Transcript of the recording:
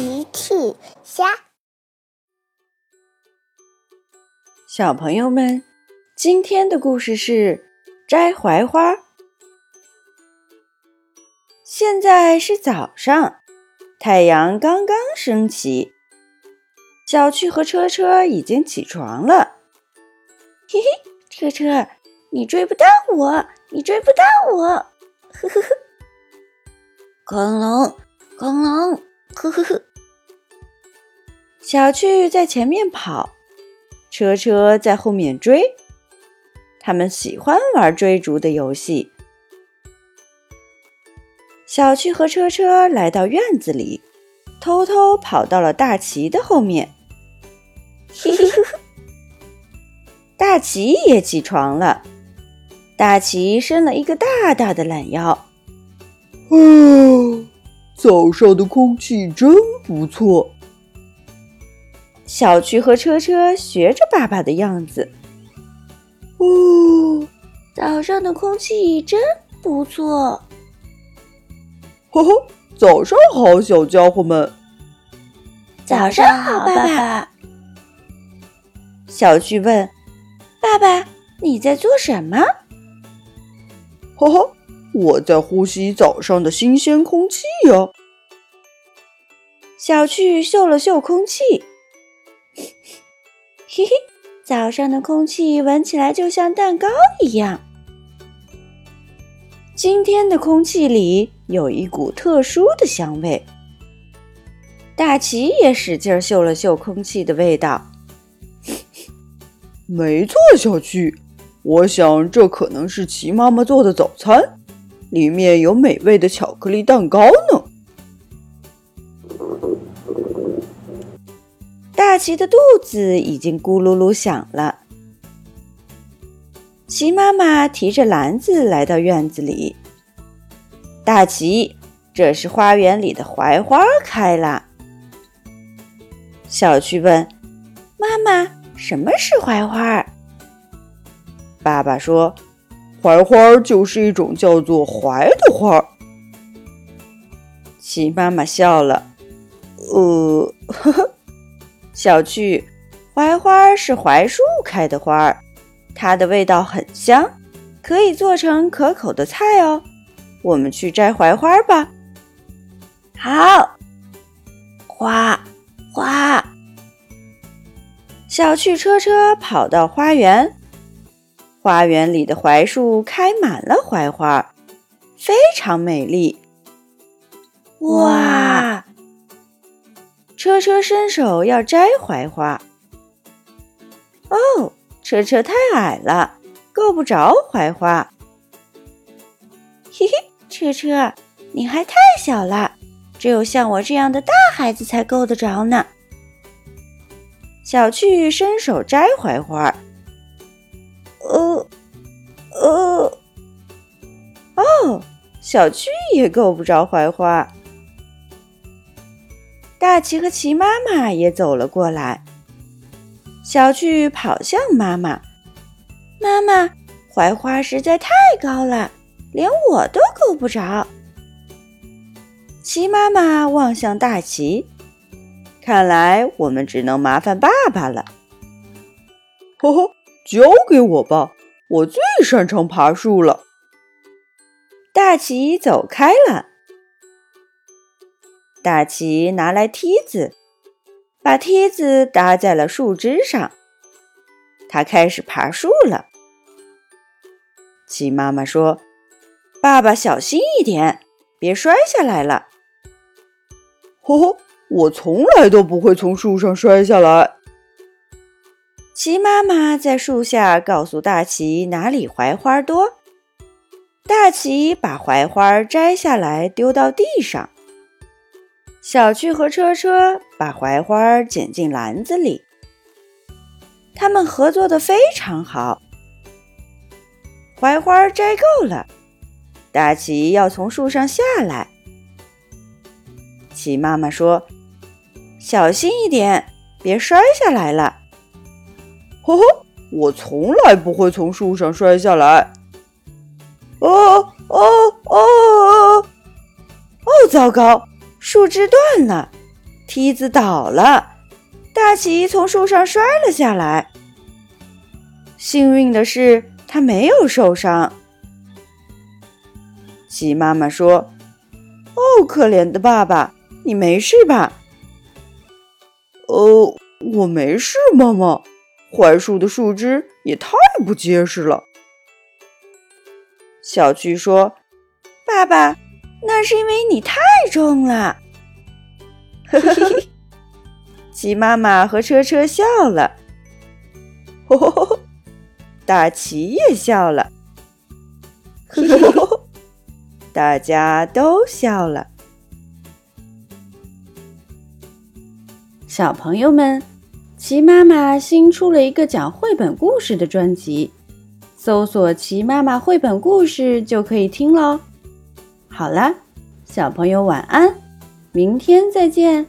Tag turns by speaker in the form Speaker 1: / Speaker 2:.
Speaker 1: 奇趣虾，
Speaker 2: 小朋友们，今天的故事是摘槐花。现在是早上，太阳刚刚升起，小趣和车车已经起床了。
Speaker 1: 嘿嘿，车车，你追不到我，你追不到我，呵呵呵。恐龙，恐龙。呵呵呵，
Speaker 2: 小趣在前面跑，车车在后面追。他们喜欢玩追逐的游戏。小趣和车车来到院子里，偷偷跑到了大奇的后面。大奇也起床了。大奇伸了一个大大的懒腰。
Speaker 3: 哦。早上的空气真不错。
Speaker 2: 小趣和车车学着爸爸的样子。
Speaker 1: 哦，早上的空气真不错。
Speaker 3: 呵呵，早上好，小家伙们。
Speaker 1: 早上好，爸爸。
Speaker 2: 小趣问：“爸爸，你在做什么？”
Speaker 3: 呵呵。我在呼吸早上的新鲜空气呀。
Speaker 2: 小趣嗅了嗅空气，
Speaker 1: 嘿嘿，早上的空气闻起来就像蛋糕一样。
Speaker 2: 今天的空气里有一股特殊的香味。大奇也使劲嗅了嗅空气的味道。
Speaker 3: 没错，小趣，我想这可能是齐妈妈做的早餐。里面有美味的巧克力蛋糕呢。
Speaker 2: 大奇的肚子已经咕噜噜响了。齐妈妈提着篮子来到院子里。大奇，这是花园里的槐花开了。小趣问：“妈妈，什么是槐花？”
Speaker 3: 爸爸说。槐花就是一种叫做槐的花。
Speaker 2: 齐妈妈笑了，呃，呵呵，小趣，槐花是槐树开的花，它的味道很香，可以做成可口的菜哦。我们去摘槐花吧。
Speaker 1: 好，花花，
Speaker 2: 小趣车车跑到花园。花园里的槐树开满了槐花，非常美丽。
Speaker 1: 哇！
Speaker 2: 车车伸手要摘槐花。哦，车车太矮了，够不着槐花。
Speaker 1: 嘿嘿，车车，你还太小了，只有像我这样的大孩子才够得着呢。
Speaker 2: 小趣伸手摘槐花。
Speaker 1: 呃，呃，
Speaker 2: 哦，小趣也够不着槐花。大奇和奇妈妈也走了过来。小趣跑向妈妈：“
Speaker 1: 妈妈，槐花实在太高了，连我都够不着。”
Speaker 2: 奇妈妈望向大奇：“看来我们只能麻烦爸爸了。”
Speaker 3: 呵呵。交给我吧，我最擅长爬树了。
Speaker 2: 大奇走开了。大奇拿来梯子，把梯子搭在了树枝上。他开始爬树了。奇妈妈说：“爸爸小心一点，别摔下来了。”
Speaker 3: 呵呵，我从来都不会从树上摔下来。
Speaker 2: 齐妈妈在树下告诉大奇哪里槐花多。大奇把槐花摘下来丢到地上。小趣和车车把槐花捡进篮子里。他们合作的非常好。槐花摘够了，大奇要从树上下来。齐妈妈说：“小心一点，别摔下来了。”
Speaker 3: 呵呵，我从来不会从树上摔下来。哦哦哦！
Speaker 2: 哦，糟糕，树枝断了，梯子倒了，大奇从树上摔了下来。幸运的是，他没有受伤。鸡妈妈说：“哦，可怜的爸爸，你没事吧？”“
Speaker 3: 哦，我没事，妈妈。槐树的树枝也太不结实了。”
Speaker 2: 小巨说：“爸爸，那是因为你太重了。”嘿嘿嘿，鸡妈妈和车车笑了，吼吼吼！大奇也笑了，大家都笑了。
Speaker 4: 小朋友们，奇妈妈新出了一个讲绘本故事的专辑。搜索“奇妈妈绘本故事”就可以听喽。好啦，小朋友晚安，明天再见。